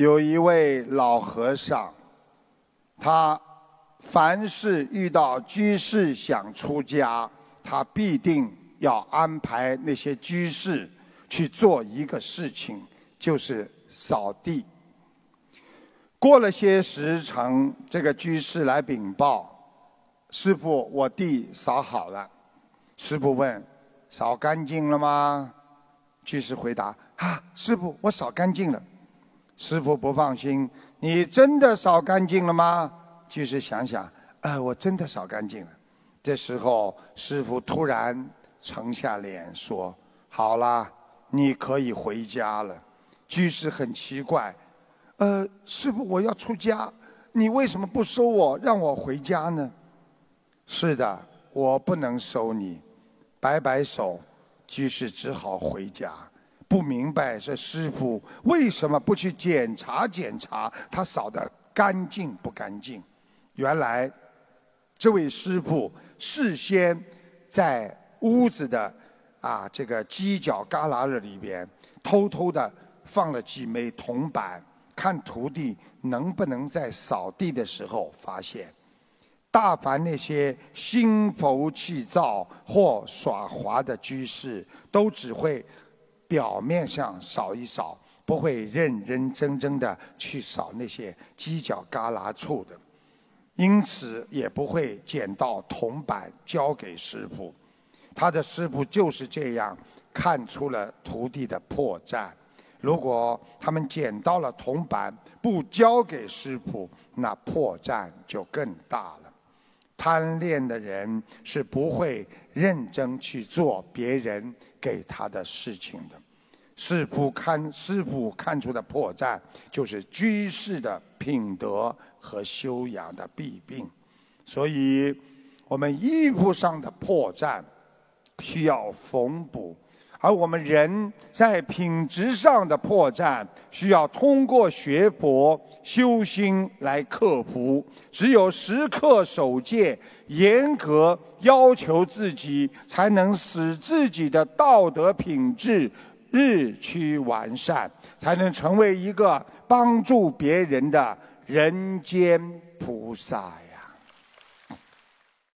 有一位老和尚，他凡是遇到居士想出家，他必定要安排那些居士去做一个事情，就是扫地。过了些时辰，这个居士来禀报：“师傅，我地扫好了。”师傅问：“扫干净了吗？”居士回答：“啊，师傅，我扫干净了。”师傅不放心，你真的扫干净了吗？居士想想，呃，我真的扫干净了。这时候，师傅突然沉下脸说：“好了，你可以回家了。”居士很奇怪，呃，师傅，我要出家，你为什么不收我，让我回家呢？是的，我不能收你。摆摆手，居士只好回家。不明白这师傅为什么不去检查检查他扫的干净不干净？原来，这位师傅事先在屋子的啊这个犄角旮旯里边偷偷的放了几枚铜板，看徒弟能不能在扫地的时候发现。大凡那些心浮气躁或耍滑的居士，都只会。表面上扫一扫，不会认认真真的去扫那些犄角旮旯处的，因此也不会捡到铜板交给师傅。他的师傅就是这样看出了徒弟的破绽。如果他们捡到了铜板不交给师傅，那破绽就更大了。贪恋的人是不会认真去做别人给他的事情的。师傅看师傅看出的破绽，就是居士的品德和修养的弊病。所以，我们衣服上的破绽需要缝补，而我们人在品质上的破绽需要通过学佛修心来克服。只有时刻守戒，严格要求自己，才能使自己的道德品质。日趋完善，才能成为一个帮助别人的人间菩萨呀。